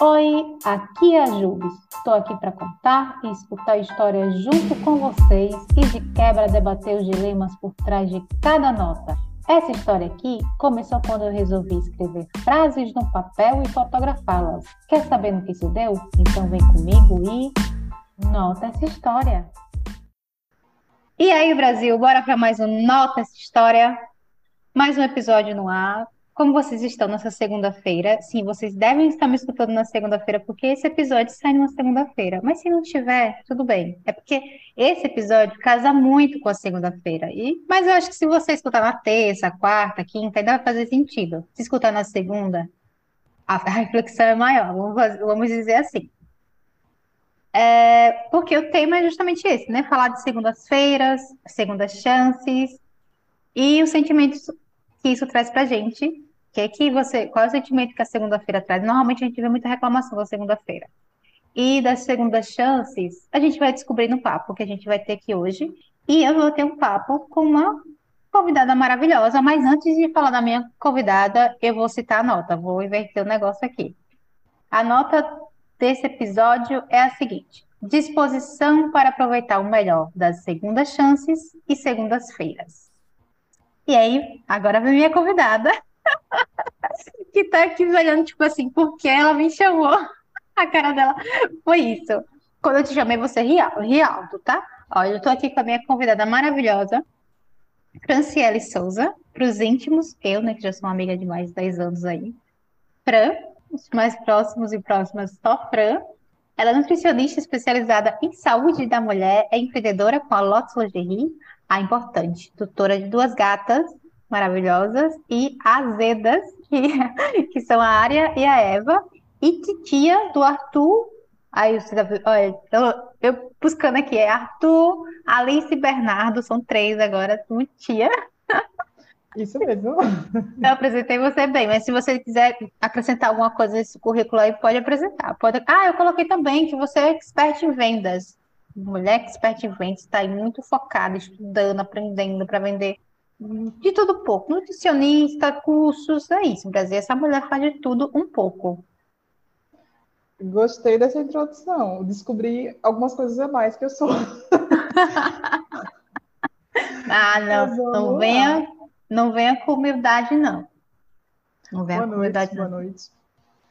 Oi, aqui é a Jubes. Estou aqui para contar e escutar histórias junto com vocês e de quebra debater os dilemas por trás de cada nota. Essa história aqui começou quando eu resolvi escrever frases no papel e fotografá-las. Quer saber no que isso deu? Então vem comigo e nota essa história. E aí, Brasil, bora para mais um Nota essa história? Mais um episódio no ar. Como vocês estão nessa segunda-feira? Sim, vocês devem estar me escutando na segunda-feira, porque esse episódio sai numa segunda-feira. Mas se não tiver, tudo bem. É porque esse episódio casa muito com a segunda-feira. E, mas eu acho que se você escutar na terça, quarta, quinta, ainda vai fazer sentido. Se escutar na segunda, a reflexão é maior. Vamos, dizer assim. É, porque o tema é justamente esse, né? Falar de segundas-feiras, segundas chances e os sentimentos que isso traz pra gente que é que você, qual é o sentimento que a segunda-feira traz? Normalmente a gente vê muita reclamação da segunda-feira. E das segundas chances, a gente vai descobrir no papo que a gente vai ter aqui hoje. E eu vou ter um papo com uma convidada maravilhosa, mas antes de falar da minha convidada, eu vou citar a nota, vou inverter o negócio aqui. A nota desse episódio é a seguinte: disposição para aproveitar o melhor das segundas chances e segundas-feiras. E aí, agora vem minha convidada. que tá aqui olhando, tipo assim, porque ela me chamou. A cara dela foi isso. Quando eu te chamei, você ria, ria alto, tá? Olha, eu tô aqui com a minha convidada maravilhosa, Franciele Souza, pros íntimos, eu, né, que já sou uma amiga de mais de 10 anos aí. Fran, os mais próximos e próximas, só Fran. Ela é nutricionista especializada em saúde da mulher, é empreendedora com a Lotus Lingerie, a importante, tutora de duas gatas maravilhosas, e azedas, que, que são a Área e a Eva, e titia do Arthur. Aí você tá, olha, eu, eu buscando aqui, é Arthur, Alice e Bernardo, são três agora, são tia. Isso mesmo. Eu apresentei você bem, mas se você quiser acrescentar alguma coisa nesse currículo aí, pode apresentar. Pode... Ah, eu coloquei também que você é expert em vendas. Mulher expert em vendas, está aí muito focada, estudando, aprendendo para vender de tudo pouco. Nutricionista, cursos, é isso. No Brasil, essa mulher faz de tudo um pouco. Gostei dessa introdução. Descobri algumas coisas a mais que eu sou. ah, não. Não venha, não venha com humildade, não. Não venha boa com humildade, noite, não. Boa noite.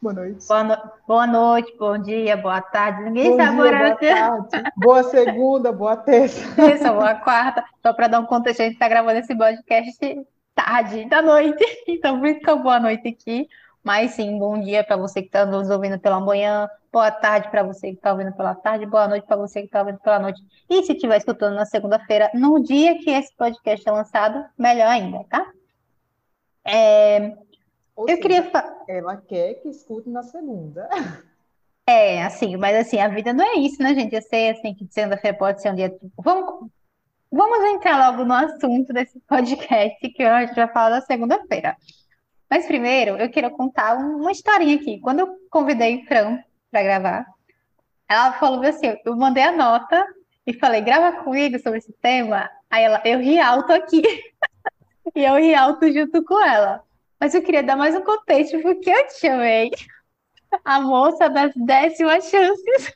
Boa noite. Boa, no... boa, noite, bom dia, boa tarde. Ninguém bom sabe dia, boa tarde. Boa segunda, boa terça. Isso, boa quarta. Só para dar um contexto, a gente está gravando esse podcast tarde da noite. Então, por isso que boa noite aqui. Mas sim, bom dia para você que está nos ouvindo pela manhã, boa tarde para você que está ouvindo pela tarde, boa noite para você que está ouvindo pela noite. E se estiver escutando na segunda-feira, no dia que esse podcast é lançado, melhor ainda, tá? É, ou eu seja, queria. Ela quer que escute na segunda. É, assim, mas assim, a vida não é isso, né, gente? Eu sei, assim, que segunda-feira pode ser um dia. Vamos, vamos entrar logo no assunto desse podcast, que a gente vai falar da segunda-feira. Mas primeiro, eu quero contar uma historinha aqui. Quando eu convidei Fran para gravar, ela falou assim: eu mandei a nota e falei, grava comigo sobre esse tema. Aí ela, eu ri alto aqui. e eu ri alto junto com ela. Mas eu queria dar mais um contexto, porque eu te chamei a moça das décimas chances.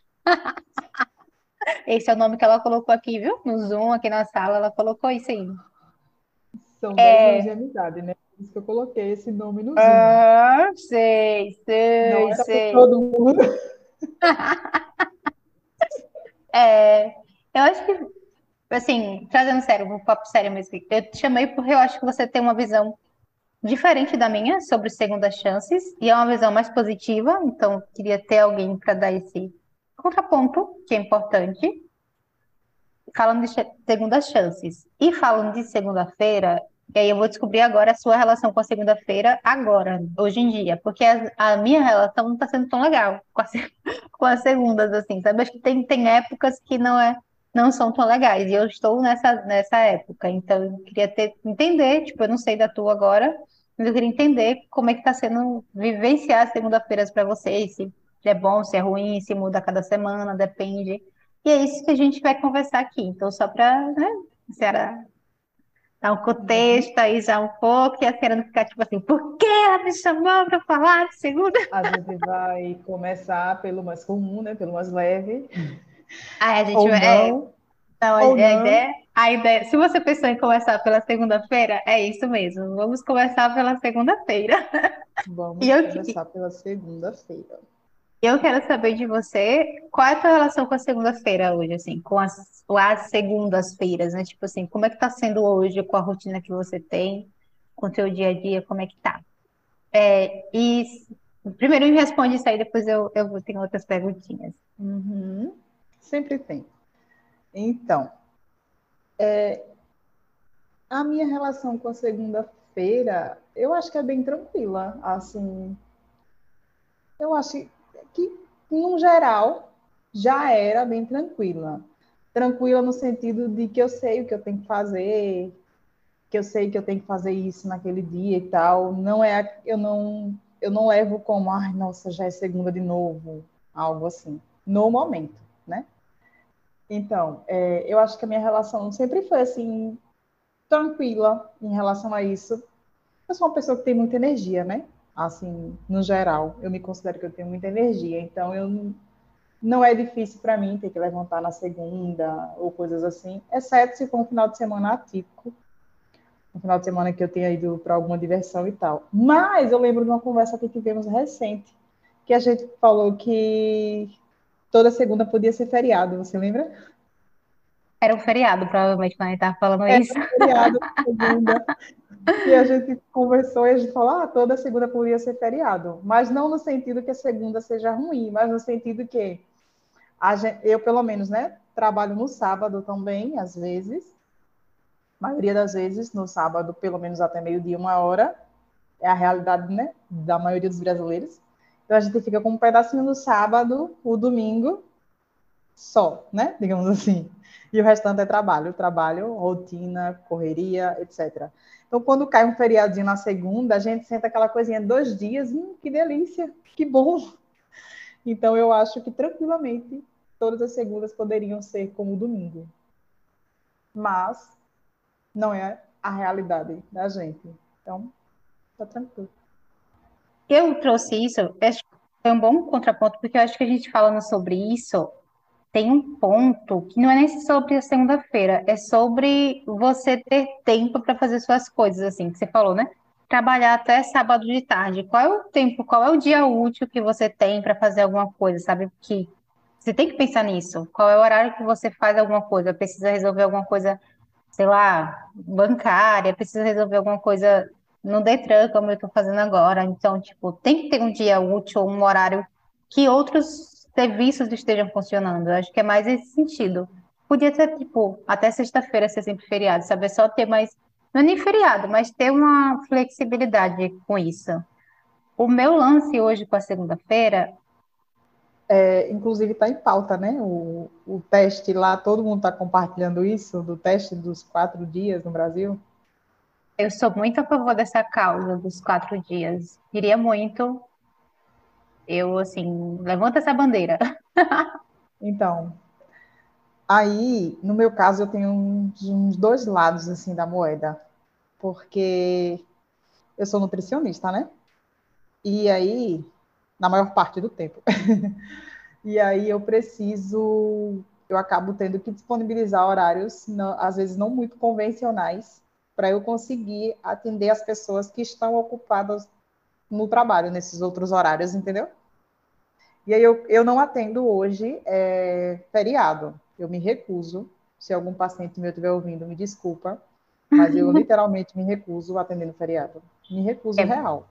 Esse é o nome que ela colocou aqui, viu? No Zoom, aqui na sala, ela colocou isso aí. São 10 é... anos de amizade, né? Por isso que eu coloquei esse nome no Zoom. Ah, sei, sei, Não sei. todo mundo. é, eu acho que, assim, trazendo sério, um papo sério mesmo, eu te chamei porque eu acho que você tem uma visão diferente da minha sobre segundas chances e é uma visão mais positiva, então queria ter alguém para dar esse contraponto, que é importante. Falando de segundas chances e falando de segunda-feira, e aí eu vou descobrir agora a sua relação com a segunda-feira agora, hoje em dia, porque a, a minha relação não está sendo tão legal com, a, com, as segundas, assim, sabe? Acho que tem, tem épocas que não é não são tão legais, e eu estou nessa, nessa época, então eu queria ter, entender, tipo, eu não sei da tua agora, mas eu queria entender como é que está sendo vivenciar segunda-feiras para vocês, se é bom, se é ruim, se muda cada semana, depende. E é isso que a gente vai conversar aqui. Então, só para, né, senhora Dar um contexto aí já um pouco, e a senhora não ficar tipo assim, por que ela me chamou para falar de segunda? A gente vai começar pelo mais comum, né? Pelo mais leve. Ah, a gente Ou vai. É, não. Então, a, a ideia, a ideia, se você pensou em começar pela segunda-feira, é isso mesmo. Vamos começar pela segunda-feira. Vamos eu, começar pela segunda-feira. Eu quero saber de você, qual é a tua relação com a segunda-feira hoje, assim, com as, as segundas-feiras, né? Tipo assim, como é que tá sendo hoje com a rotina que você tem, com o teu dia a dia, como é que tá? É, e primeiro me responde isso aí, depois eu, eu ter outras perguntinhas. Uhum. Sempre tem. Então, é, a minha relação com a segunda-feira, eu acho que é bem tranquila, assim, eu acho que, no geral, já era bem tranquila. Tranquila no sentido de que eu sei o que eu tenho que fazer, que eu sei que eu tenho que fazer isso naquele dia e tal. Não é, eu não, eu não levo como, ai, nossa, já é segunda de novo, algo assim. No momento? Então, é, eu acho que a minha relação sempre foi assim tranquila em relação a isso. Eu sou uma pessoa que tem muita energia, né? assim, no geral. Eu me considero que eu tenho muita energia, então eu não é difícil para mim ter que levantar na segunda ou coisas assim, exceto se for um final de semana atípico, um final de semana que eu tenha ido para alguma diversão e tal. Mas eu lembro de uma conversa que tivemos recente, que a gente falou que toda segunda podia ser feriado, você lembra? Era um feriado, provavelmente, quando a gente estava falando Era isso. Um feriado, segunda. E a gente conversou e a gente falou, ah, toda segunda poderia ser feriado. Mas não no sentido que a segunda seja ruim, mas no sentido que gente, eu, pelo menos, né, trabalho no sábado também, às vezes. A maioria das vezes, no sábado, pelo menos até meio-dia, uma hora. É a realidade, né, da maioria dos brasileiros. Então a gente fica com um pedacinho no sábado, o domingo, só, né, digamos assim. E o restante é trabalho, trabalho, rotina, correria, etc. Então, quando cai um feriadinho na segunda, a gente senta aquela coisinha, dois dias, hum, que delícia, que bom. Então, eu acho que tranquilamente todas as segundas poderiam ser como o domingo. Mas não é a realidade da gente. Então, tá tranquilo. Eu trouxe isso, acho que foi um bom contraponto, porque eu acho que a gente falando sobre isso, tem um ponto que não é nem sobre a segunda-feira, é sobre você ter tempo para fazer suas coisas, assim, que você falou, né? Trabalhar até sábado de tarde. Qual é o tempo, qual é o dia útil que você tem para fazer alguma coisa, sabe? Que você tem que pensar nisso. Qual é o horário que você faz alguma coisa? Precisa resolver alguma coisa, sei lá, bancária, precisa resolver alguma coisa no Detran, como eu estou fazendo agora. Então, tipo, tem que ter um dia útil, um horário que outros serviços estejam funcionando. Eu acho que é mais esse sentido. Podia ser, tipo, até sexta-feira ser sempre feriado, sabe? É só ter mais. Não é nem feriado, mas ter uma flexibilidade com isso. O meu lance hoje com a segunda-feira. É, inclusive está em pauta, né? O, o teste lá, todo mundo está compartilhando isso, do teste dos quatro dias no Brasil. Eu sou muito a favor dessa causa dos quatro dias. Queria muito, eu, assim, levanto essa bandeira. então, aí, no meu caso, eu tenho uns, uns dois lados, assim, da moeda. Porque eu sou nutricionista, né? E aí, na maior parte do tempo. e aí eu preciso, eu acabo tendo que disponibilizar horários, não, às vezes não muito convencionais, para eu conseguir atender as pessoas que estão ocupadas no trabalho, nesses outros horários, entendeu? E aí eu, eu não atendo hoje é, feriado. Eu me recuso. Se algum paciente meu estiver ouvindo, me desculpa. Mas eu literalmente me recuso atendendo feriado. Me recuso é, real.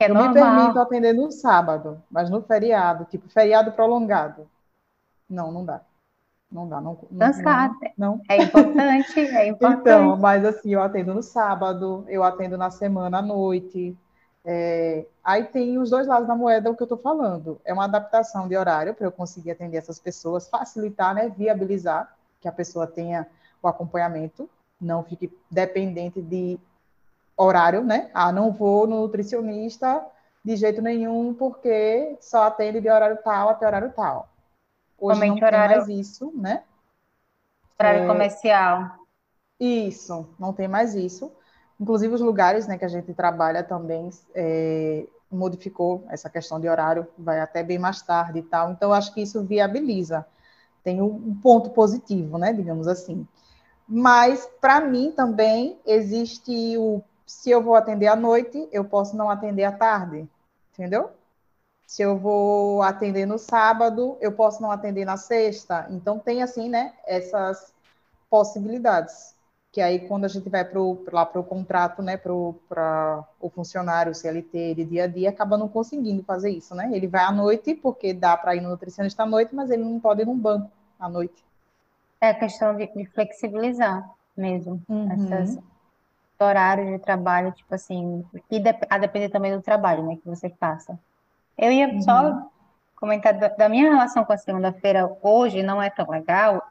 É eu normal. me permito atender no sábado, mas no feriado, tipo feriado prolongado. Não, não dá. Não dá, não. Cansado. Não, não. É importante, é importante. Então, mas assim, eu atendo no sábado, eu atendo na semana à noite, é, aí tem os dois lados da moeda, o que eu estou falando. É uma adaptação de horário para eu conseguir atender essas pessoas, facilitar, né, viabilizar que a pessoa tenha o acompanhamento, não fique dependente de horário, né? Ah, não vou no nutricionista de jeito nenhum, porque só atende de horário tal até horário tal. Hoje Comente não horário, tem mais isso, né? Horário é, comercial. Isso, não tem mais isso. Inclusive os lugares né, que a gente trabalha também é, modificou essa questão de horário, vai até bem mais tarde e tal. Então, acho que isso viabiliza. Tem um ponto positivo, né, digamos assim. Mas, para mim também, existe o. Se eu vou atender à noite, eu posso não atender à tarde, entendeu? Se eu vou atender no sábado, eu posso não atender na sexta. Então, tem, assim, né, essas possibilidades que aí quando a gente vai pro, lá para o contrato, né, para o funcionário CLT de dia a dia, acaba não conseguindo fazer isso, né? Ele vai à noite porque dá para ir no nutricionista à noite, mas ele não pode ir num banco à noite. É questão de, de flexibilizar mesmo uhum. esses horários de trabalho, tipo assim, e de, a depender também do trabalho, né, que você faça. Eu ia uhum. só comentar da, da minha relação com a segunda-feira hoje não é tão legal,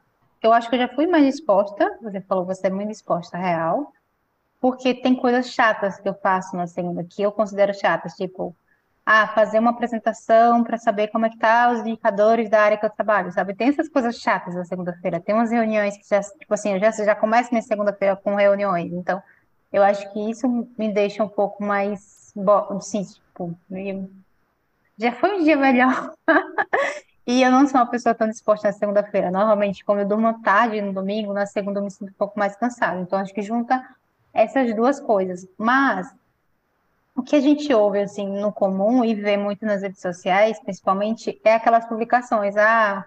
eu acho que eu já fui mais disposta, você falou, você é muito disposta, real, porque tem coisas chatas que eu faço na segunda, que eu considero chatas, tipo, ah, fazer uma apresentação para saber como é que tá os indicadores da área que eu trabalho, sabe? Tem essas coisas chatas na segunda-feira, tem umas reuniões que já, tipo assim, eu já, já começo minha segunda-feira com reuniões, então, eu acho que isso me deixa um pouco mais, sim, tipo, já foi um dia melhor. E eu não sou uma pessoa tão disposta na segunda-feira. Normalmente, como eu durmo tarde no domingo, na segunda eu me sinto um pouco mais cansada. Então, acho que junta essas duas coisas. Mas, o que a gente ouve, assim, no comum e vê muito nas redes sociais, principalmente, é aquelas publicações. Ah,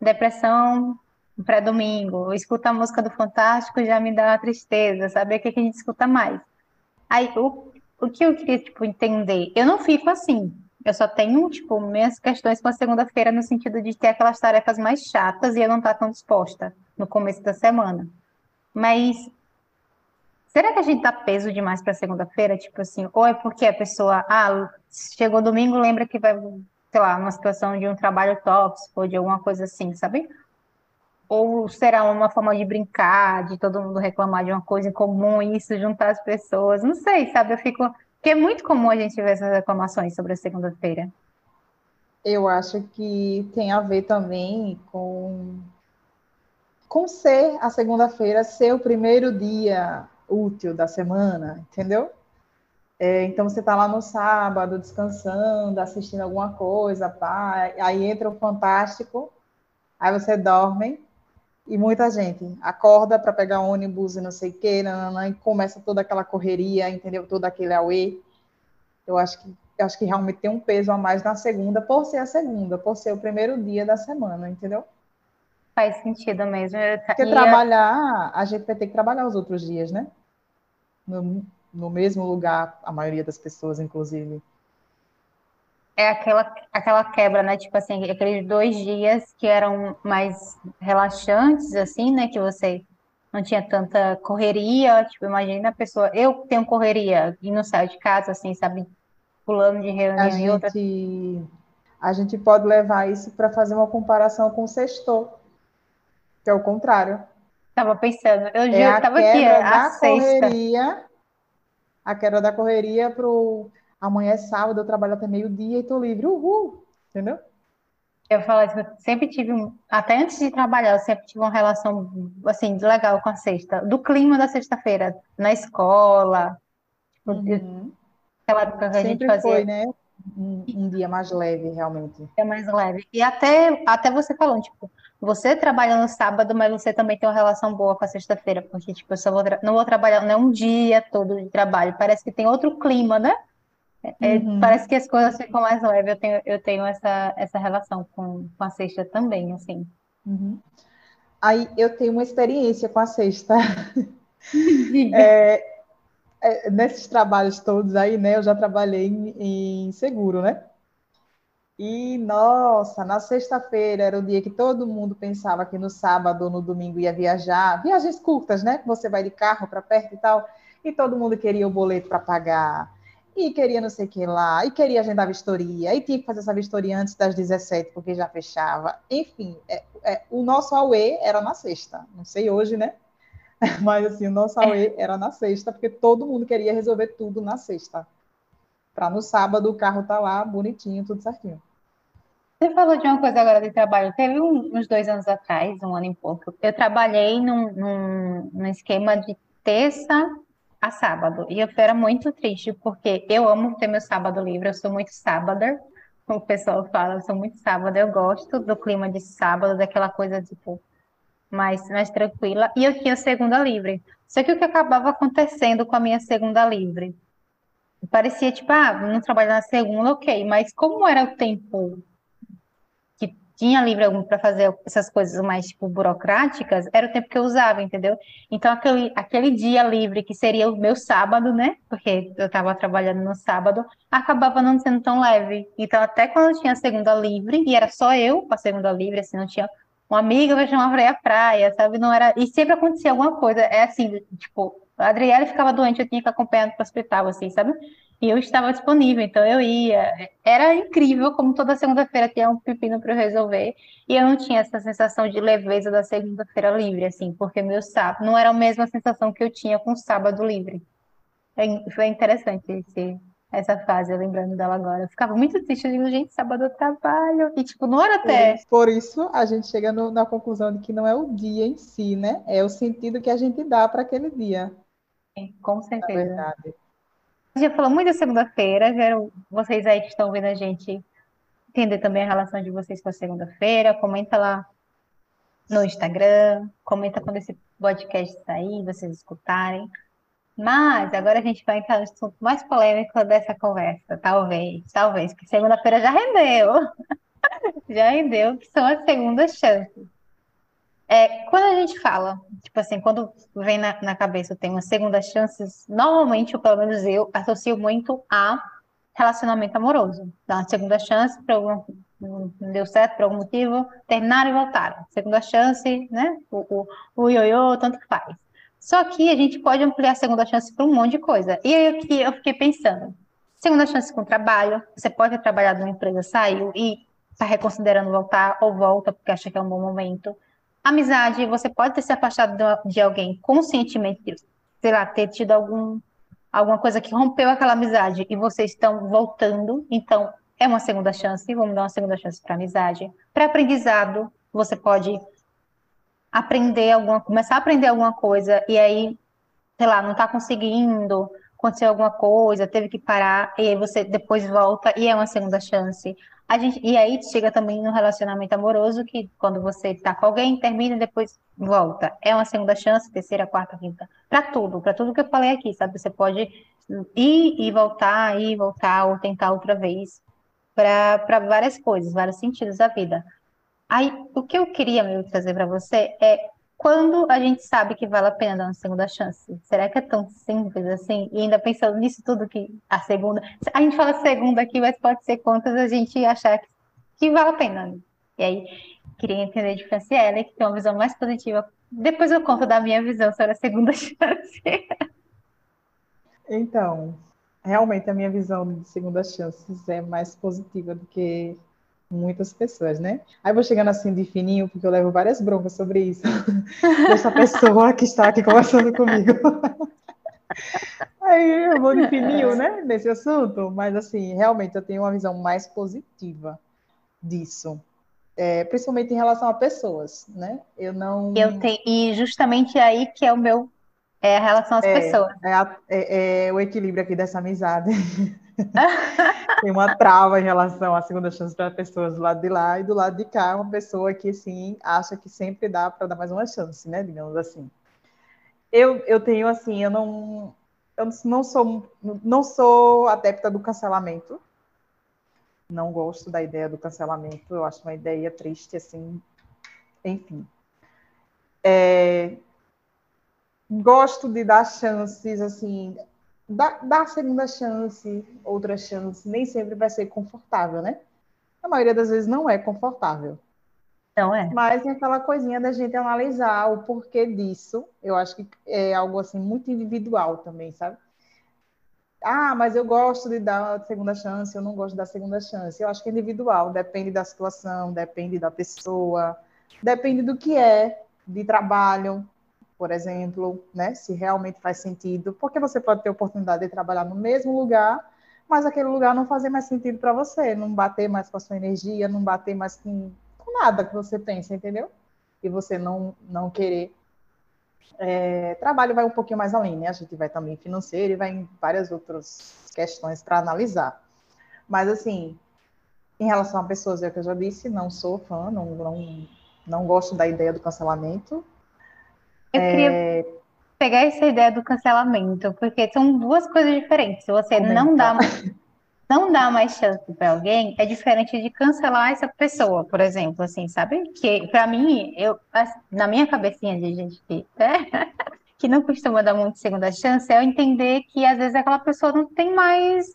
depressão pré-domingo, escuta a música do Fantástico já me dá uma tristeza, sabe? O que, que a gente escuta mais? Aí, o, o que eu queria, tipo, entender? Eu não fico assim. Eu só tenho, tipo, minhas questões com a segunda-feira no sentido de ter aquelas tarefas mais chatas e eu não estar tão disposta no começo da semana. Mas será que a gente dá peso demais para segunda-feira? Tipo assim, ou é porque a pessoa, ah, chegou domingo, lembra que vai, sei lá, uma situação de um trabalho tóxico ou de alguma coisa assim, sabe? Ou será uma forma de brincar, de todo mundo reclamar de uma coisa em comum e isso juntar as pessoas? Não sei, sabe? Eu fico porque é muito comum a gente ver essas reclamações sobre a segunda-feira. Eu acho que tem a ver também com, com ser a segunda-feira ser o primeiro dia útil da semana, entendeu? É, então você está lá no sábado descansando, assistindo alguma coisa, pá, aí entra o Fantástico, aí você dorme, e muita gente acorda para pegar ônibus e não sei o quê, nananã, e começa toda aquela correria, entendeu? Todo aquele auê. Eu acho que eu acho que realmente tem um peso a mais na segunda, por ser a segunda, por ser o primeiro dia da semana, entendeu? Faz sentido mesmo. Porque e trabalhar, a gente vai ter que trabalhar os outros dias, né? No, no mesmo lugar, a maioria das pessoas, inclusive é aquela, aquela quebra, né? Tipo assim, aqueles dois dias que eram mais relaxantes, assim, né? Que você não tinha tanta correria. Tipo, imagina a pessoa. Eu tenho correria e não saio de casa, assim, sabe? Pulando de reunião a gente, outra. A gente pode levar isso para fazer uma comparação com o sextor, que é o contrário. Tava pensando, eu é já tava aqui, a, sexta. correria, a queda da correria pro amanhã é sábado, eu trabalho até meio-dia e tô livre. Uhul! Entendeu? Eu falo assim, eu sempre tive, um, até antes de trabalhar, eu sempre tive uma relação, assim, legal com a sexta, do clima da sexta-feira, na escola, tipo, uhum. aquela época que a gente fazia... foi, né? Um, um, dia mais leve, realmente. É mais leve. E até, até você falando, tipo, você trabalha no sábado, mas você também tem uma relação boa com a sexta-feira, porque, tipo, eu só vou não vou trabalhar não é um dia todo de trabalho, parece que tem outro clima, né? É, uhum. Parece que as coisas ficam mais leves. Eu tenho, eu tenho essa, essa relação com, com a sexta também, assim. Uhum. Aí eu tenho uma experiência com a sexta. é, é, nesses trabalhos todos aí, né? Eu já trabalhei em, em seguro, né? E, nossa, na sexta-feira era o dia que todo mundo pensava que no sábado ou no domingo ia viajar. Viagens curtas, né? Que você vai de carro para perto e tal. E todo mundo queria o boleto para pagar e queria não sei o que lá, e queria agendar vistoria, e tinha que fazer essa vistoria antes das 17, porque já fechava. Enfim, é, é, o nosso AUE era na sexta. Não sei hoje, né? Mas assim, o nosso AUE era na sexta, porque todo mundo queria resolver tudo na sexta. Para no sábado o carro tá lá bonitinho, tudo certinho. Você falou de uma coisa agora de trabalho. Teve um, uns dois anos atrás, um ano e pouco, eu trabalhei num, num, num esquema de terça a sábado. E eu era muito triste, porque eu amo ter meu sábado livre, eu sou muito sábado. O pessoal fala, eu sou muito sábado, eu gosto do clima de sábado, daquela coisa, tipo, mais, mais tranquila. E eu tinha segunda livre. Só que o que acabava acontecendo com a minha segunda livre? Parecia, tipo, ah, não trabalho na segunda, ok. Mas como era o tempo tinha livre algum para fazer essas coisas mais tipo burocráticas, era o tempo que eu usava, entendeu? Então aquele, aquele dia livre que seria o meu sábado, né? Porque eu estava trabalhando no sábado, acabava não sendo tão leve. Então até quando eu tinha a segunda livre, e era só eu a segunda livre, assim, não tinha uma amiga que chamava para ir à praia, sabe? Não era, e sempre acontecia alguma coisa, é assim, tipo, a Adriele ficava doente, eu tinha que acompanhar para o hospital, assim, sabe? E eu estava disponível, então eu ia. Era incrível como toda segunda-feira tinha um pepino para eu resolver. E eu não tinha essa sensação de leveza da segunda-feira livre, assim, porque meu sábado não era a mesma sensação que eu tinha com o sábado livre. Foi interessante esse, essa fase, lembrando dela agora. Eu ficava muito triste, eu digo, gente, sábado eu trabalho. E, tipo, não era até. Por isso, a gente chega no, na conclusão de que não é o dia em si, né? É o sentido que a gente dá para aquele dia. Sim, com certeza. Na verdade. Já falou muito da segunda-feira, quero vocês aí que estão vendo a gente entender também a relação de vocês com a segunda-feira. Comenta lá no Instagram, comenta quando esse podcast sair, vocês escutarem. Mas agora a gente vai entrar no assunto mais polêmico dessa conversa, talvez, talvez, porque segunda-feira já rendeu. já rendeu, que são as segundas chances. É, quando a gente fala, tipo assim, quando vem na, na cabeça tem uma segunda chance, normalmente, ou pelo menos eu, associo muito a relacionamento amoroso. Dá uma segunda chance, para algum, não deu certo por algum motivo, terminaram e voltaram. Segunda chance, né? O, o, o ioiô, tanto faz. Só que a gente pode ampliar a segunda chance para um monte de coisa. E aí que eu fiquei pensando, segunda chance com trabalho, você pode ter trabalhado numa empresa, saiu e está reconsiderando voltar ou volta porque acha que é um bom momento Amizade, você pode ter se afastado de alguém conscientemente, sei lá, ter tido algum, alguma coisa que rompeu aquela amizade e vocês estão voltando, então é uma segunda chance, vamos dar uma segunda chance para amizade. Para aprendizado, você pode aprender alguma, começar a aprender alguma coisa e aí, sei lá, não está conseguindo, aconteceu alguma coisa, teve que parar, e aí você depois volta e é uma segunda chance. A gente, e aí chega também no relacionamento amoroso, que quando você está com alguém, termina e depois volta. É uma segunda chance, terceira, quarta, quinta. Para tudo, para tudo que eu falei aqui, sabe? Você pode ir e voltar, ir e voltar, ou tentar outra vez, para várias coisas, vários sentidos da vida. Aí, o que eu queria mesmo trazer para você é quando a gente sabe que vale a pena dar uma segunda chance? Será que é tão simples assim? E ainda pensando nisso tudo que a segunda. A gente fala segunda aqui, mas pode ser quantas a gente achar que, que vale a pena. E aí, queria entender de Franciele, que tem uma visão mais positiva. Depois eu conto da minha visão sobre a segunda chance. Então, realmente a minha visão de segunda chances é mais positiva do que muitas pessoas, né? Aí vou chegando assim de fininho, porque eu levo várias broncas sobre isso, dessa pessoa que está aqui conversando comigo. Aí eu vou de fininho, né, nesse assunto, mas assim, realmente eu tenho uma visão mais positiva disso. É, principalmente em relação a pessoas, né? Eu não. Eu tenho, e justamente aí que é o meu é a relação às é, pessoas. É, a, é, é, o equilíbrio aqui dessa amizade. Tem uma trava em relação à segunda chance para pessoas do lado de lá e do lado de cá, uma pessoa que, sim, acha que sempre dá para dar mais uma chance, né? Digamos assim. Eu, eu tenho, assim, eu não, eu não sou, não sou adepta do cancelamento. Não gosto da ideia do cancelamento. Eu acho uma ideia triste, assim. Enfim. É, gosto de dar chances, assim, dar, dar segunda chance, outra chance, nem sempre vai ser confortável, né? A maioria das vezes não é confortável. Não é. Mas tem aquela coisinha da gente analisar o porquê disso. Eu acho que é algo assim muito individual também, sabe? Ah, mas eu gosto de dar a segunda chance, eu não gosto da segunda chance. Eu acho que é individual, depende da situação, depende da pessoa, depende do que é de trabalho, por exemplo, né? Se realmente faz sentido, porque você pode ter oportunidade de trabalhar no mesmo lugar, mas aquele lugar não fazer mais sentido para você, não bater mais com a sua energia, não bater mais com, com nada que você pensa, entendeu? E você não, não querer. É, trabalho vai um pouquinho mais além, né? A gente vai também financeiro e vai em várias outras questões para analisar. Mas, assim, em relação a pessoas, é o que eu já disse, não sou fã, não, não, não gosto da ideia do cancelamento. Eu é... queria pegar essa ideia do cancelamento, porque são duas coisas diferentes. Se você não dá, não dá mais chance para alguém, é diferente de cancelar essa pessoa, por exemplo, assim, sabe? Que para mim, eu na minha cabecinha de gente que, né? que não costuma dar muito segunda chance, é eu entender que às vezes aquela pessoa não tem mais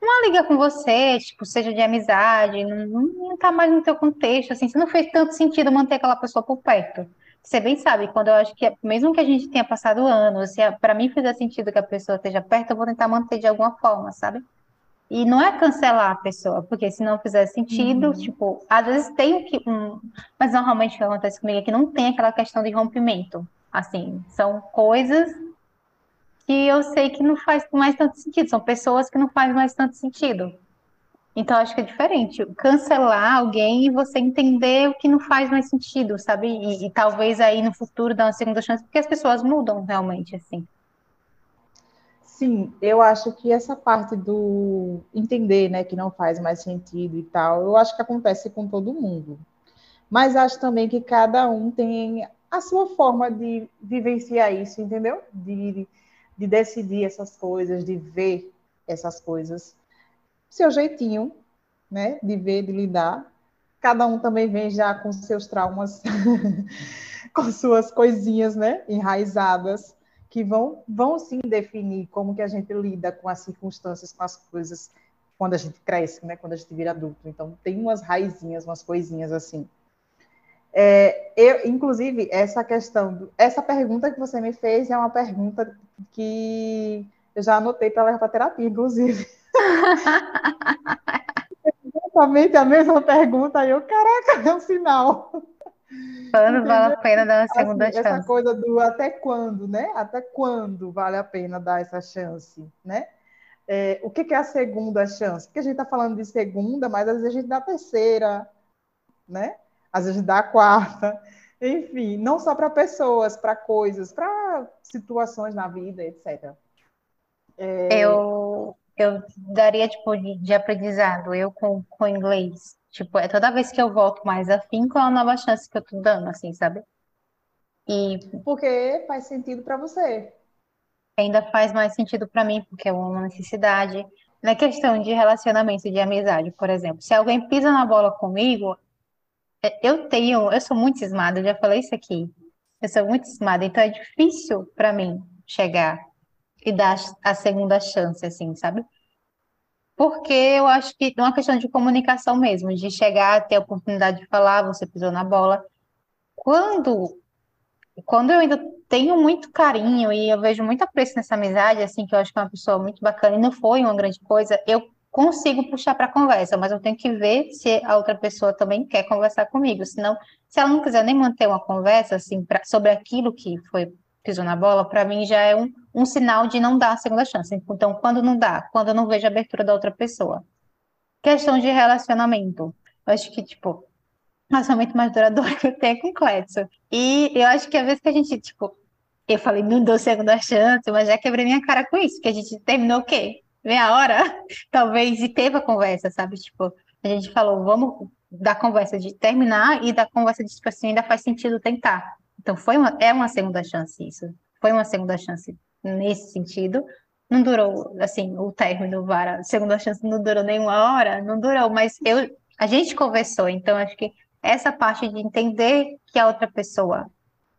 uma liga com você, tipo, seja de amizade, não, não tá mais no teu contexto, assim, se não fez tanto sentido manter aquela pessoa por perto. Você bem sabe, quando eu acho que, mesmo que a gente tenha passado anos, se para mim fizer sentido que a pessoa esteja perto, eu vou tentar manter de alguma forma, sabe? E não é cancelar a pessoa, porque se não fizer sentido, uhum. tipo, às vezes tem que. Um, mas normalmente o que acontece comigo é que não tem aquela questão de rompimento. Assim, são coisas que eu sei que não faz mais tanto sentido, são pessoas que não faz mais tanto sentido. Então, acho que é diferente. Cancelar alguém e você entender o que não faz mais sentido, sabe? E, e, talvez aí no futuro dar uma segunda chance, porque as pessoas mudam realmente, assim. Sim, eu acho que essa parte do entender, né, que não faz mais sentido e tal, eu acho que acontece com todo mundo. Mas acho também que cada um tem a sua forma de vivenciar isso, entendeu? De, de decidir essas coisas, de ver essas coisas seu jeitinho, né, de ver, de lidar. Cada um também vem já com seus traumas, com suas coisinhas, né, enraizadas, que vão, vão sim definir como que a gente lida com as circunstâncias, com as coisas, quando a gente cresce, né, quando a gente vira adulto. Então, tem umas raizinhas, umas coisinhas assim. É, eu, inclusive, essa questão, essa pergunta que você me fez é uma pergunta que eu já anotei para levar para terapia, inclusive. Exatamente a mesma pergunta, aí eu, caraca, é um sinal. Quando vale a pena dar uma segunda assim, chance? Essa coisa do até quando, né? Até quando vale a pena dar essa chance, né? É, o que, que é a segunda chance? Porque a gente está falando de segunda, mas às vezes a gente dá a terceira, né? Às vezes a gente dá a quarta. Enfim, não só para pessoas, para coisas, para situações na vida, etc. É... Eu eu daria, tipo, de, de aprendizado, eu com, com inglês. Tipo, é toda vez que eu volto mais afim com a nova chance que eu tô dando, assim, sabe? E Porque faz sentido para você. ainda faz mais sentido para mim, porque é uma necessidade. Na questão de relacionamento, de amizade, por exemplo, se alguém pisa na bola comigo, é, eu tenho, eu sou muito cismada, eu já falei isso aqui. Eu sou muito cismada, então é difícil para mim chegar e dar a segunda chance, assim, sabe? Porque eu acho que é uma questão de comunicação mesmo, de chegar, ter a oportunidade de falar, você pisou na bola. Quando, quando eu ainda tenho muito carinho e eu vejo muito apreço nessa amizade, assim, que eu acho que é uma pessoa muito bacana e não foi uma grande coisa, eu consigo puxar para conversa, mas eu tenho que ver se a outra pessoa também quer conversar comigo. Senão, se ela não quiser nem manter uma conversa assim pra, sobre aquilo que foi pisou na bola, para mim já é um, um sinal de não dar a segunda chance. Então, quando não dá, quando eu não vejo a abertura da outra pessoa. Questão de relacionamento. Eu acho que, tipo, relacionamento mais duradouro que eu tenho é com o Cletson. E eu acho que a vez que a gente, tipo, eu falei, não dou segunda chance, mas já quebrei minha cara com isso, que a gente terminou o quê? Meia hora? Talvez, e teve a conversa, sabe? Tipo, a gente falou, vamos dar conversa de terminar e da conversa de, tipo assim, ainda faz sentido tentar. Então, foi uma, é uma segunda chance isso. Foi uma segunda chance nesse sentido. Não durou, assim, o término, a segunda chance não durou nenhuma hora, não durou, mas eu, a gente conversou, então acho que essa parte de entender que a outra pessoa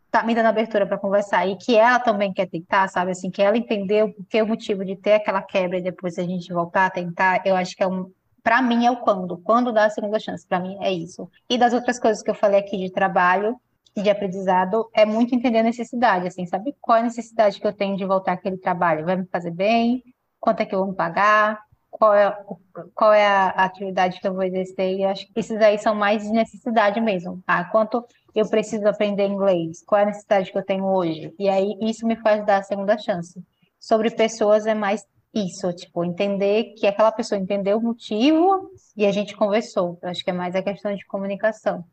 tá me dando abertura para conversar e que ela também quer tentar, sabe, assim, que ela entendeu porque o motivo de ter aquela quebra e depois a gente voltar a tentar, eu acho que é um, para mim é o quando, quando dá a segunda chance, para mim é isso. E das outras coisas que eu falei aqui de trabalho, de aprendizado é muito entender a necessidade, assim, sabe? Qual é a necessidade que eu tenho de voltar àquele trabalho? Vai me fazer bem? Quanto é que eu vou me pagar? Qual é, qual é a atividade que eu vou exercer? E acho que esses aí são mais de necessidade mesmo. Ah, quanto eu preciso aprender inglês? Qual é a necessidade que eu tenho hoje? E aí isso me faz dar a segunda chance. Sobre pessoas é mais isso, tipo, entender que aquela pessoa entendeu o motivo e a gente conversou. Eu acho que é mais a questão de comunicação.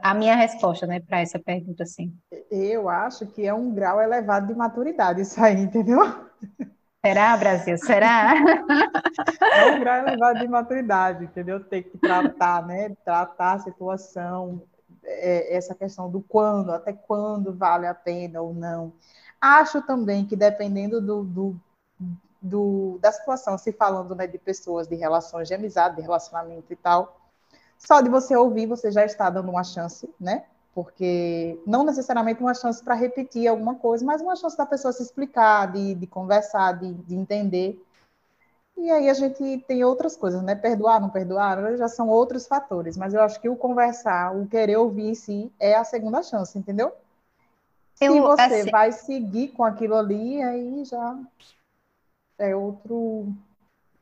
A minha resposta, né, para essa pergunta, assim. Eu acho que é um grau elevado de maturidade isso aí, entendeu? Será, Brasil? Será? É um grau elevado de maturidade, entendeu? Ter que tratar, né? Tratar a situação, é, essa questão do quando, até quando vale a pena ou não. Acho também que dependendo do, do, do da situação, se falando né, de pessoas, de relações de amizade, de relacionamento e tal, só de você ouvir, você já está dando uma chance, né? Porque não necessariamente uma chance para repetir alguma coisa, mas uma chance da pessoa se explicar, de, de conversar, de, de entender. E aí a gente tem outras coisas, né? Perdoar, não perdoar, já são outros fatores. Mas eu acho que o conversar, o querer ouvir em si, é a segunda chance, entendeu? Eu, Se você assim... vai seguir com aquilo ali, aí já é outro.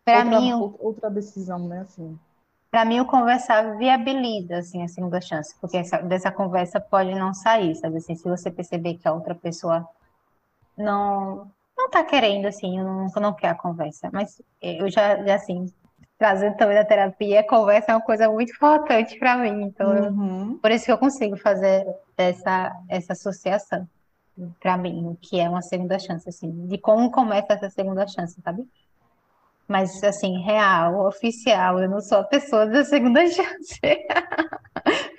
Para mim, outra decisão, né? Assim para mim o conversar viabiliza assim a segunda chance, porque essa, dessa conversa pode não sair, sabe assim, se você perceber que a outra pessoa não não tá querendo assim, eu não, não quer a conversa, mas eu já, já assim, trazendo também da terapia, a conversa é uma coisa muito importante para mim, então uhum. por isso que eu consigo fazer essa essa associação para mim, que é uma segunda chance assim, de como começa essa segunda chance, sabe? Mas, assim, real, oficial, eu não sou a pessoa da segunda chance.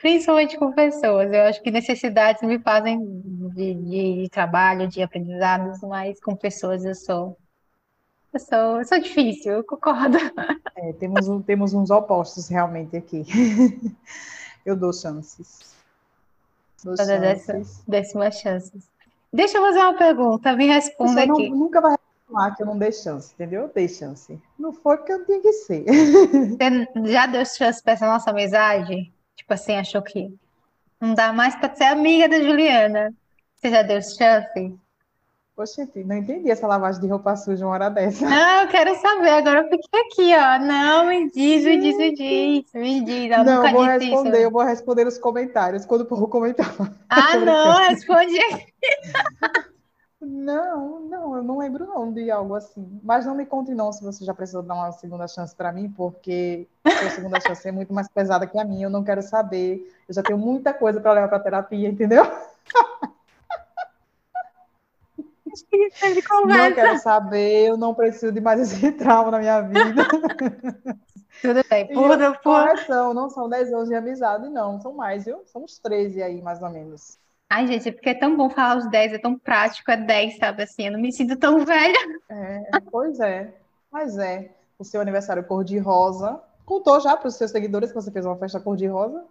Principalmente com pessoas. Eu acho que necessidades me fazem de, de, de trabalho, de aprendizados, mas com pessoas eu sou. Eu sou, eu sou difícil, eu concordo. É, temos, um, temos uns opostos realmente aqui. eu dou chances. Dou chances. Décima chances. Deixa eu fazer uma pergunta, me responda aqui. Não, nunca vai falar que eu não dei chance, entendeu? Eu dei chance. Não foi porque eu não tinha que ser. Você já deu chance para essa nossa amizade? Tipo assim, achou que não dá mais para ser amiga da Juliana. Você já deu chance? Poxa, não entendi essa lavagem de roupa suja uma hora dessa. Não, eu quero saber. Agora eu fiquei aqui, ó. Não, me diz, me diz, me diz. Me diz. Eu não, eu vou responder, isso. eu vou responder nos comentários, quando o povo comentar. Ah, não, responde Não, não, eu não lembro não de algo assim. Mas não me conte não se você já precisou dar uma segunda chance para mim, porque a segunda chance é muito mais pesada que a minha, eu não quero saber. Eu já tenho muita coisa para levar para terapia, entendeu? Não quero saber, eu não preciso de mais esse trauma na minha vida. Tudo bem, pura. São, não são 10 anos de amizade, não, são mais, viu? São uns 13 aí, mais ou menos. Ai, gente, é porque é tão bom falar os 10, é tão prático, é 10, sabe assim? Eu não me sinto tão velha. É, pois é. Mas é. O seu aniversário cor-de-rosa. Contou já para os seus seguidores que você fez uma festa cor-de-rosa?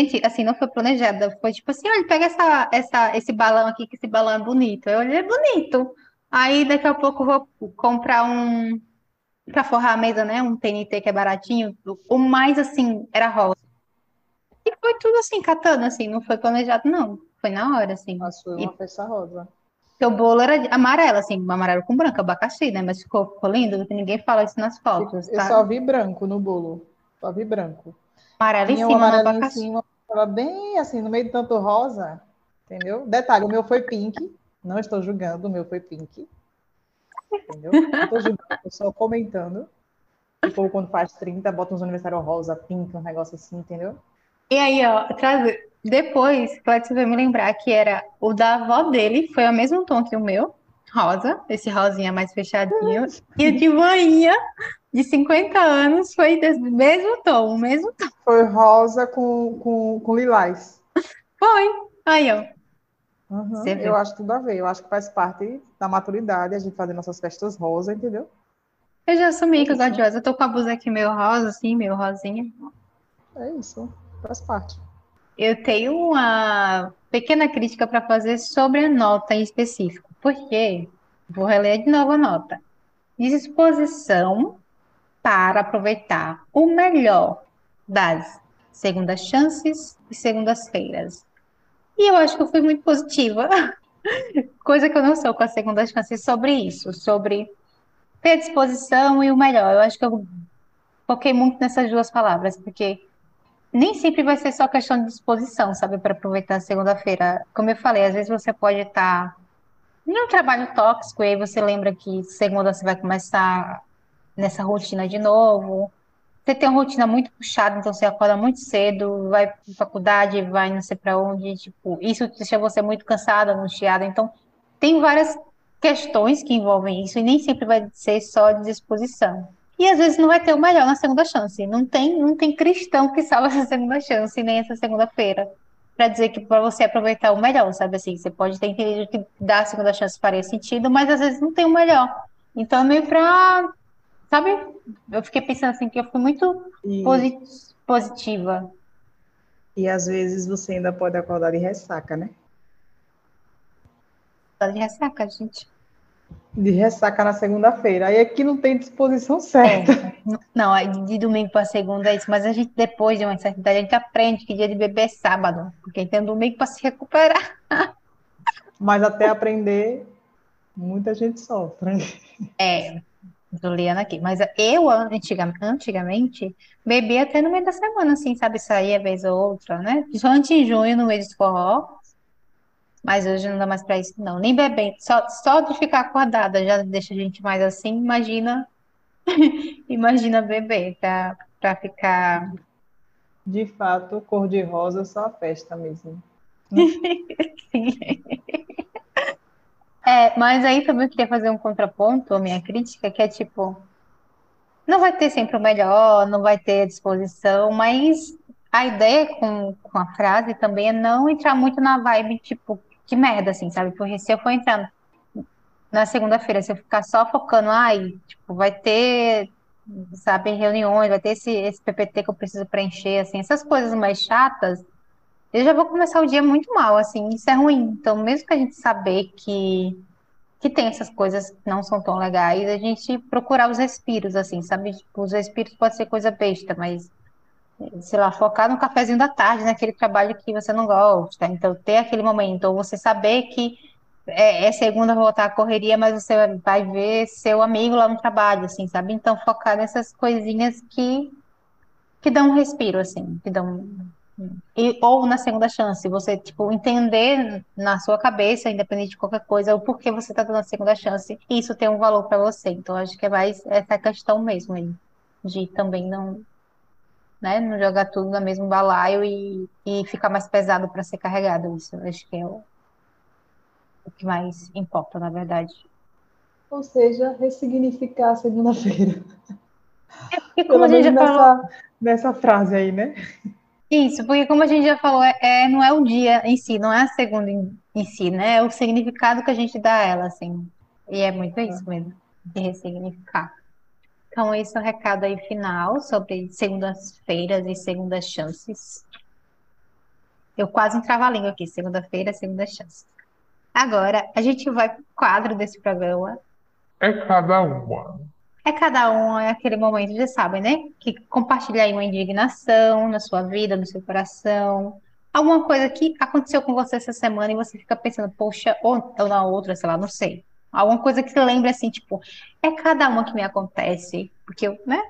Gente, assim, não foi planejada. Foi tipo assim, olha, pega essa, essa, esse balão aqui, que esse balão é bonito. Eu olhei, é bonito. Aí, daqui a pouco, eu vou comprar um... Para forrar a mesa, né? Um TNT que é baratinho. O mais, assim, era rosa. E foi tudo assim, catando, assim. Não foi planejado, não. Foi na hora, assim. Mas foi uma e... festa rosa. o bolo era amarelo, assim, amarelo com branco, abacaxi, né? Mas ficou, ficou lindo, ninguém fala isso nas fotos. Eu tá? só vi branco no bolo. Só vi branco. Amarelo em cima, amarelo em cima, tava bem assim, no meio de tanto rosa, entendeu? Detalhe, o meu foi pink. Não estou julgando, o meu foi pink. Entendeu? Não estou julgando, só comentando. Tipo, quando faz 30, bota uns aniversários rosa, pink, um negócio assim, entendeu? E aí, ó, traz... depois, Cleiton vai me lembrar que era o da avó dele, foi o mesmo tom que o meu, rosa, esse rosinha mais fechadinho, e o de manhã, de 50 anos, foi do mesmo tom, o mesmo tom. Foi rosa com, com, com lilás. Foi. Aí, ó. Uhum, eu acho tudo a ver, eu acho que faz parte da maturidade a gente fazer nossas festas rosa, entendeu? Eu já assumi que eu gosto de rosa. Eu tô com a blusa aqui meio rosa, assim, meio rosinha. É isso faz parte. Eu tenho uma pequena crítica para fazer sobre a nota em específico, porque vou reler de novo a nota. Disposição para aproveitar o melhor das segundas chances e segundas-feiras. E eu acho que eu fui muito positiva, coisa que eu não sou com a segunda chance sobre isso, sobre ter disposição e o melhor. Eu acho que eu foquei muito nessas duas palavras, porque nem sempre vai ser só questão de disposição, sabe, para aproveitar a segunda-feira. Como eu falei, às vezes você pode estar um trabalho tóxico, e aí você lembra que segunda você vai começar nessa rotina de novo. Você tem uma rotina muito puxada, então você acorda muito cedo, vai para faculdade, vai não sei para onde, tipo, isso deixa você muito cansada, angustiada. Então, tem várias questões que envolvem isso e nem sempre vai ser só de disposição. E às vezes não vai ter o melhor na segunda chance. Não tem, não tem cristão que salva essa segunda chance, nem essa segunda-feira para dizer que para você aproveitar o melhor, sabe assim? Você pode ter entendido que dar a segunda chance faria sentido, mas às vezes não tem o melhor. Então é meio para, sabe? Eu fiquei pensando assim que eu fui muito e... positiva. E às vezes você ainda pode acordar de ressaca, né? De ressaca, gente de ressaca na segunda-feira. Aí aqui não tem disposição certa. É, não, de domingo para segunda é isso, mas a gente depois de uma certa idade a gente aprende que dia de bebê é sábado, porque tem um domingo para se recuperar. Mas até aprender, muita gente sofre. É, Juliana aqui. Mas eu, antigamente, antigamente, bebia até no meio da semana, assim, sabe? Saía vez ou outra, né? Antes em junho, no mês de forró, mas hoje não dá mais para isso, não. Nem bebendo, só, só de ficar acordada já deixa a gente mais assim. Imagina, imagina beber para para ficar. De fato, cor de rosa é só a festa mesmo. Sim. É, mas aí também eu queria fazer um contraponto à minha crítica, que é tipo, não vai ter sempre o melhor, não vai ter a disposição, mas a ideia com, com a frase também é não entrar muito na vibe, tipo, que merda, assim, sabe? Porque se eu for entrar na segunda-feira, se eu ficar só focando, ai, tipo, vai ter, sabe, reuniões, vai ter esse, esse PPT que eu preciso preencher, assim, essas coisas mais chatas, eu já vou começar o dia muito mal, assim, isso é ruim. Então, mesmo que a gente saber que, que tem essas coisas que não são tão legais, a gente procurar os respiros, assim, sabe? Tipo, os respiros pode ser coisa besta, mas sei lá, focar no cafezinho da tarde, naquele trabalho que você não gosta. Então, ter aquele momento, ou você saber que é, é segunda voltar à correria, mas você vai ver seu amigo lá no trabalho, assim, sabe? Então, focar nessas coisinhas que, que dão um respiro, assim, que dão. E, ou na segunda chance, você, tipo, entender na sua cabeça, independente de qualquer coisa, o porquê você está dando a segunda chance, isso tem um valor para você. Então, acho que é mais essa questão mesmo aí, de também não né? Não jogar tudo no mesmo balaio e, e ficar mais pesado para ser carregado. Isso acho que é o, o que mais importa, na verdade. Ou seja, ressignificar a segunda-feira. É porque, como a gente já nessa, falou. Nessa frase aí, né? Isso, porque como a gente já falou, é, é, não é o dia em si, não é a segunda em, em, si, né? É o significado que a gente dá a ela, assim. E é muito isso mesmo, de ressignificar. Então, esse é o recado aí final sobre segundas-feiras e segundas chances. Eu quase entrava a língua aqui, segunda-feira, segunda chance. Agora, a gente vai para o quadro desse programa. É cada uma. É cada um, é aquele momento, já sabem, né? Que compartilha aí uma indignação na sua vida, no seu coração. Alguma coisa que aconteceu com você essa semana e você fica pensando, poxa, ou, ou na outra, sei lá, não sei. Alguma coisa que você lembre assim, tipo, é cada uma que me acontece, porque eu, né,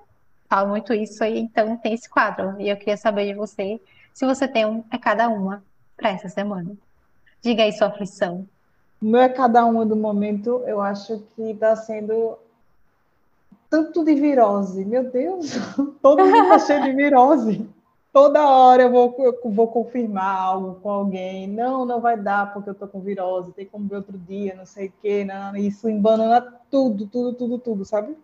falo muito isso aí, então tem esse quadro. E eu queria saber de você se você tem um é cada uma para essa semana. Diga aí sua aflição. Não é cada uma do momento, eu acho que está sendo tanto de virose. Meu Deus, todo mundo está cheio de virose toda hora eu vou, eu vou confirmar algo com alguém. Não, não vai dar porque eu tô com virose, tem como ver outro dia, não sei o quê. Não, isso embanana tudo, tudo, tudo, tudo, sabe?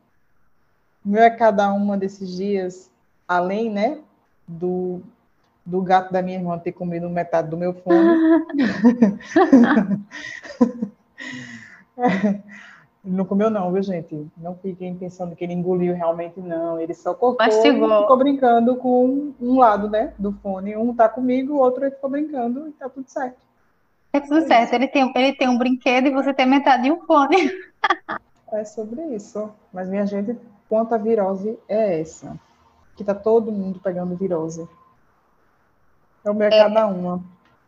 Meu é cada uma desses dias, além, né, do, do gato da minha irmã ter comido metade do meu fone. Ele não comeu, não, viu, gente? Não fiquem pensando que ele engoliu realmente, não. Ele só cortou Mastigou. ficou brincando com um lado, né, do fone. Um tá comigo, o outro ele ficou brincando e tá tudo certo. É tudo é certo. Ele tem, ele tem um brinquedo e você tem metade de um fone. é sobre isso. Mas, minha gente, quanta virose é essa? Que tá todo mundo pegando virose. É o meu é, é cada uma.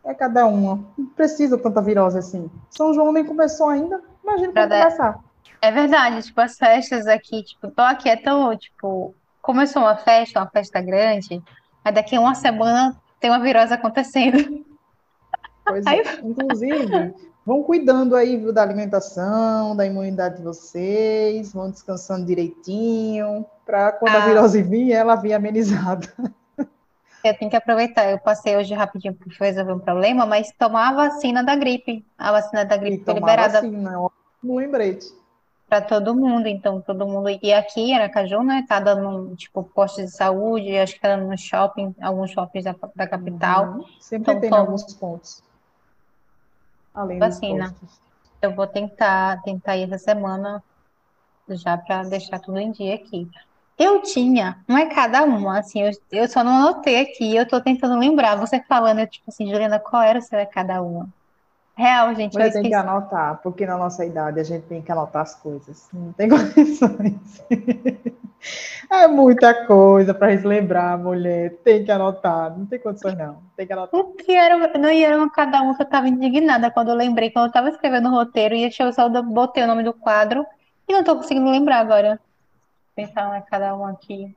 É cada uma. Não precisa tanta virose assim. São João nem começou ainda. Imagina quando começar. É verdade, tipo, as festas aqui, tipo, tô aqui é tão, tipo, começou uma festa, uma festa grande, mas daqui a uma semana tem uma virose acontecendo. Pois Aí... é. Inclusive, vão cuidando aí viu, da alimentação, da imunidade de vocês, vão descansando direitinho, para quando ah. a virose vir, ela vir amenizada. Eu tenho que aproveitar. Eu passei hoje rapidinho para resolver um problema, mas tomar a vacina da gripe. A vacina da gripe foi liberada. Vacina, um lembrete. Para todo mundo, então, todo mundo. E aqui em Aracaju, né, tá dando, tipo, postos de saúde, acho que tá dando no shopping, alguns shoppings da, da capital. Uhum. Sempre então, tem alguns pontos. Além vacina. dos postos. Eu vou tentar, tentar ir essa semana já para deixar tudo em dia aqui. Eu tinha, não é cada uma, assim, eu, eu só não anotei aqui, eu tô tentando lembrar. Você falando, eu, tipo assim, Juliana, qual era o seu é cada uma? Real, gente, eu tem que anotar, porque na nossa idade a gente tem que anotar as coisas. Não tem condições. É muita coisa para gente lembrar, mulher. Tem que anotar. Não tem condições, não. Tem que anotar. O que era, não era uma cada que eu estava indignada quando eu lembrei, quando eu estava escrevendo o roteiro, e eu só botei o nome do quadro e não estou conseguindo lembrar agora pensar uma cada uma aqui.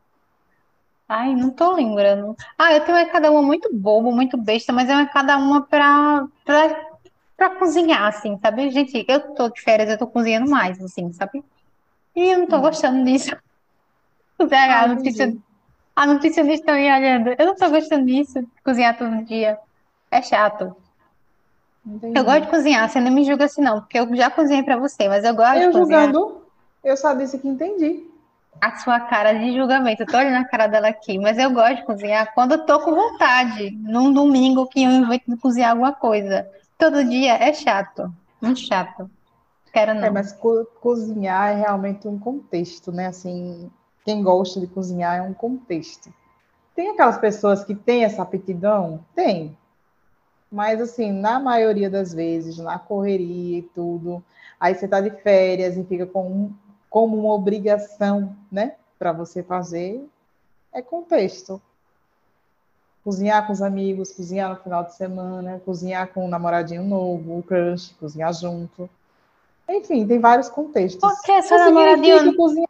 Ai, não tô lembrando. Ah, eu tenho uma cada uma muito bobo, muito besta, mas é uma cada uma pra, pra, pra cozinhar, assim, sabe? Gente, eu tô de férias, eu tô cozinhando mais, assim, sabe? E eu não tô hum. gostando disso. Ah, a, nutricionista, a nutricionista me olhando. Eu não tô gostando disso, cozinhar todo dia. É chato. Entendi. Eu gosto de cozinhar, você não me julga assim, não, porque eu já cozinhei pra você, mas eu gosto eu de cozinhar. julgando, eu só disse que entendi a sua cara de julgamento. Eu tô olhando a cara dela aqui, mas eu gosto de cozinhar quando eu tô com vontade. Num domingo que eu invento de cozinhar alguma coisa. Todo dia é chato. Muito chato. Quero não. É, mas co cozinhar é realmente um contexto, né? Assim, quem gosta de cozinhar é um contexto. Tem aquelas pessoas que têm essa aptidão? Tem. Mas, assim, na maioria das vezes, na correria e tudo, aí você tá de férias e fica com como uma obrigação, né, para você fazer, é contexto. Cozinhar com os amigos, cozinhar no final de semana, cozinhar com um namoradinho novo, o crush, cozinhar junto. Enfim, tem vários contextos. Por que seu namoradinho... Cozinhar...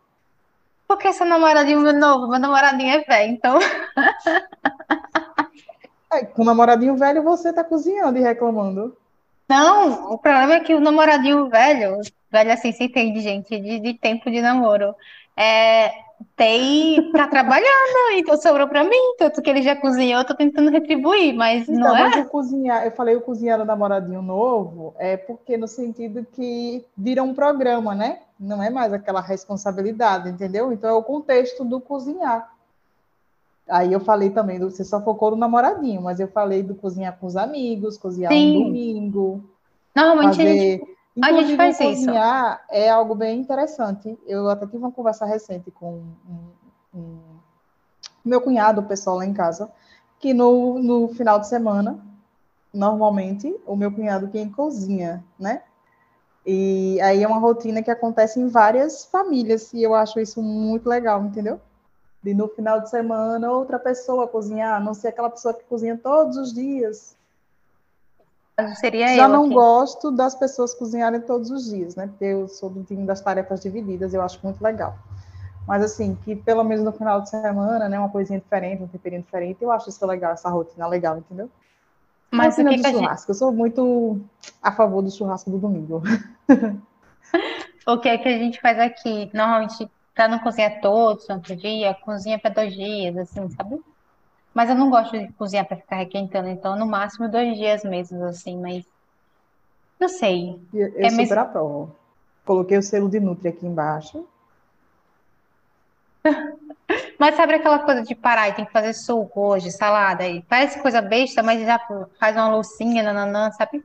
Por que seu namoradinho novo? Meu namoradinho é velho, então... É, com o namoradinho velho você está cozinhando e reclamando. Não, o problema é que o namoradinho velho, velho assim, se entende, gente, de, de tempo de namoro, é, tem, tá trabalhando, então sobrou pra mim, tanto que ele já cozinhou, eu tô tentando retribuir, mas então, não mas é. o cozinhar, eu falei o cozinhar do namoradinho novo, é porque no sentido que vira um programa, né? Não é mais aquela responsabilidade, entendeu? Então é o contexto do cozinhar. Aí eu falei também, do, você só focou no namoradinho, mas eu falei do cozinhar com os amigos, cozinhar Sim. um domingo. Normalmente fazer... a gente, a gente faz cozinhar isso. é algo bem interessante. Eu até tive uma conversa recente com um, um, meu cunhado, o pessoal lá em casa, que no, no final de semana, normalmente, o meu cunhado quem cozinha, né? E aí é uma rotina que acontece em várias famílias, e eu acho isso muito legal, entendeu? de no final de semana outra pessoa cozinhar, não ser aquela pessoa que cozinha todos os dias. Seria Já eu não aqui. gosto das pessoas cozinharem todos os dias, né? Porque eu sou do time das tarefas divididas, eu acho muito legal. Mas assim, que pelo menos no final de semana, né, uma coisinha diferente, um temperinho diferente, eu acho isso legal, essa rotina legal, entendeu? Mas rotina de churrasco, gente... eu sou muito a favor do churrasco do domingo. o que é que a gente faz aqui? Normalmente Pra não cozinhar todos no outro dia, cozinha para dois dias, assim, sabe? Mas eu não gosto de cozinhar para ficar requentando, então no máximo dois dias mesmo, assim, mas não sei. Eu, eu é super mesmo... aprovo. Coloquei o selo de Nutri aqui embaixo. Mas sabe aquela coisa de parar e tem que fazer suco hoje, salada, e parece coisa besta, mas já faz uma loucinha, nananã, sabe?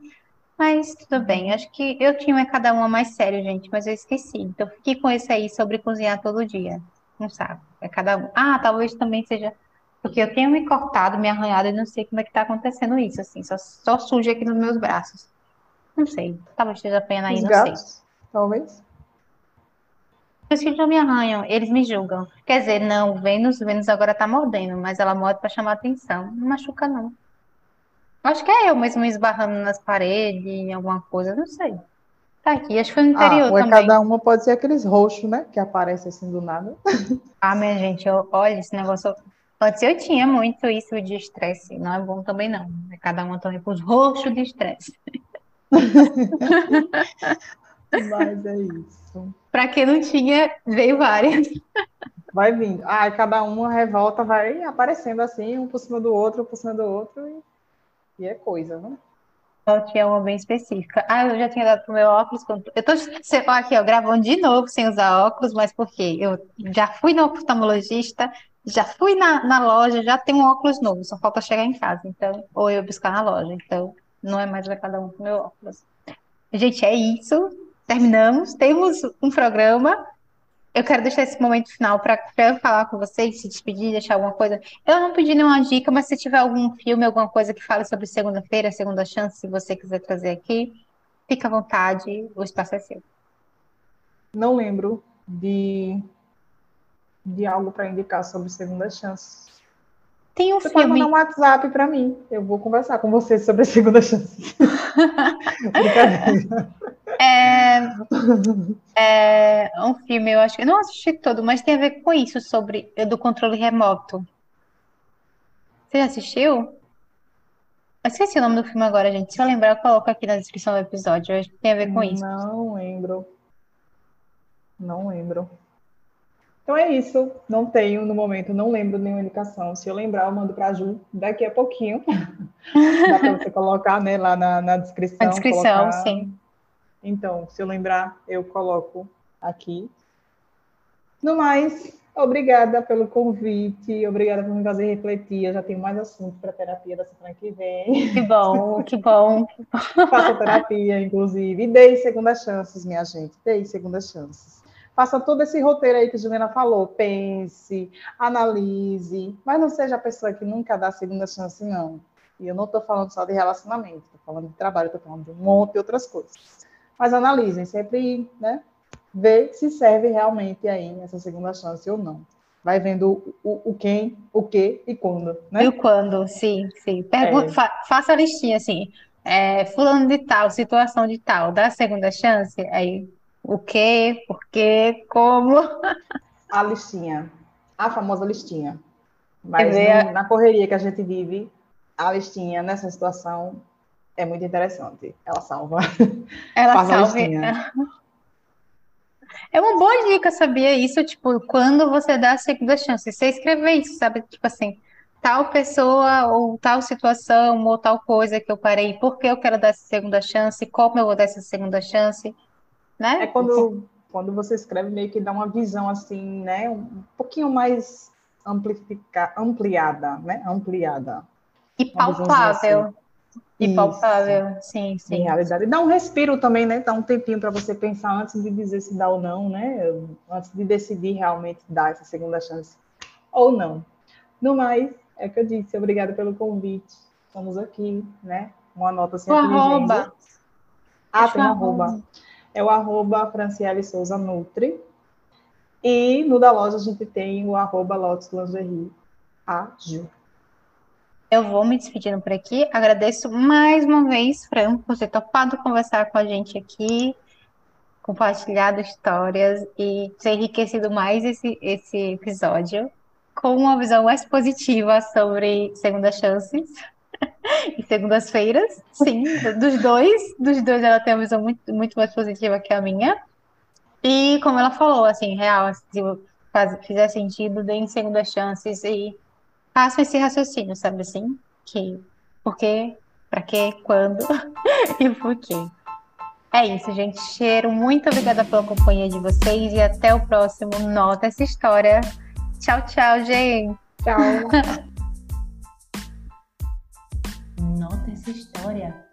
Mas tudo bem, acho que eu tinha cada uma mais sério, gente, mas eu esqueci. Então fiquei com esse aí sobre cozinhar todo dia. Não sabe, é cada um. Ah, talvez também seja porque eu tenho me cortado, me arranhado e não sei como é que tá acontecendo isso, assim, só, só suja aqui nos meus braços. Não sei, talvez esteja apenas aí, Os não gatos, sei. Talvez. Meus filhos não me arranham, eles me julgam. Quer dizer, não, Vênus, Vênus agora tá mordendo, mas ela morde para chamar atenção. Não machuca, não. Acho que é eu mesmo esbarrando nas paredes, em alguma coisa, não sei. Tá aqui, acho que foi no interior ah, ou é também. cada uma pode ser aqueles roxos, né? Que aparecem assim do nada. Ah, minha gente, eu, olha, esse negócio. Antes eu tinha muito isso de estresse. Não é bom também, não. É cada uma também com os roxos de estresse. Mas é isso. Para quem não tinha, veio várias. Vai vindo. Ah, cada uma revolta vai aparecendo assim, um por cima do outro, um por cima do outro, e, e é coisa, né? Eu tinha uma bem específica. Ah, eu já tinha dado pro meu óculos. Eu tô aqui, ó, gravando de novo sem usar óculos, mas por quê? Eu já fui no oftalmologista, já fui na, na loja, já tenho um óculos novo, só falta chegar em casa, então, ou eu buscar na loja. Então, não é mais para cada um pro meu óculos. Gente, é isso. Terminamos. Temos um programa eu quero deixar esse momento final para eu falar com vocês, se despedir, deixar alguma coisa. Eu não pedi nenhuma dica, mas se tiver algum filme, alguma coisa que fale sobre segunda-feira, segunda chance, se você quiser trazer aqui, fica à vontade, o espaço é seu. Não lembro de, de algo para indicar sobre segunda chance. Tem um você filme. Pode mandar um WhatsApp para mim. Eu vou conversar com você sobre a segunda chance. É, é um filme, eu acho que não assisti todo, mas tem a ver com isso, sobre do controle remoto. Você já assistiu? Eu esqueci o nome do filme agora, gente. Se eu lembrar, eu coloco aqui na descrição do episódio. Eu acho que tem a ver com isso. Não lembro. Não lembro. Então é isso. Não tenho no momento, não lembro nenhuma indicação. Se eu lembrar, eu mando para a Ju daqui a pouquinho. Dá para você colocar né, lá na, na descrição. Na descrição, colocar... sim. Então, se eu lembrar, eu coloco aqui. No mais, obrigada pelo convite, obrigada por me fazer refletir. Eu já tenho mais assunto para terapia da semana que vem. Que bom, que bom. Faça terapia, inclusive. E dei segundas chances, minha gente. Dei segundas chances. Faça todo esse roteiro aí que a Juliana falou. Pense, analise, mas não seja a pessoa que nunca dá segunda chance, não. E eu não estou falando só de relacionamento, estou falando de trabalho, estou falando de um monte de outras coisas mas analisem, sempre, né? Ver se serve realmente aí essa segunda chance ou não. Vai vendo o, o quem, o que e quando, né? E o quando, sim, sim. Pergunta, é. fa faça a listinha assim. É, fulano de tal, situação de tal, dá a segunda chance, aí o que, por quê, como. A listinha, a famosa listinha. Mas no, na correria que a gente vive, a listinha nessa situação é muito interessante. Ela salva. Ela salva. É uma boa dica, sabia? Isso, tipo, quando você dá a segunda chance, você escrever isso, sabe? Tipo assim, tal pessoa, ou tal situação, ou tal coisa que eu parei, por que eu quero dar essa segunda chance, como eu vou dar essa segunda chance, né? É quando, quando você escreve, meio que dá uma visão assim, né? Um pouquinho mais amplificar, ampliada, né? Ampliada. E palpável. E palpável, sim, sim. Em realidade. Dá um respiro também, né? Dá um tempinho para você pensar antes de dizer se dá ou não, né? Antes de decidir realmente dar essa segunda chance ou não. No mais, é o que eu disse. Obrigada pelo convite. Estamos aqui, né? Uma nota o arroba. Ah, tem um arroba. É o arroba Franciele Souza Nutri. E no da loja a gente tem o arroba Lotus Lingerie, a Ju. Eu vou me despedindo por aqui. Agradeço mais uma vez, Fran, por ter topado conversar com a gente aqui, compartilhado histórias e ter enriquecido mais esse, esse episódio com uma visão mais positiva sobre segundas chances e segundas-feiras. Sim, dos dois. Dos dois ela tem uma visão muito, muito mais positiva que a minha. E como ela falou, assim, real, se fizer sentido, deem segundas chances e façam esse raciocínio, sabe assim? Que por quê, pra quê, quando e por quê. É isso, gente. Cheiro, muito obrigada pela companhia de vocês e até o próximo Nota essa história. Tchau, tchau, gente. Tchau. Essa história.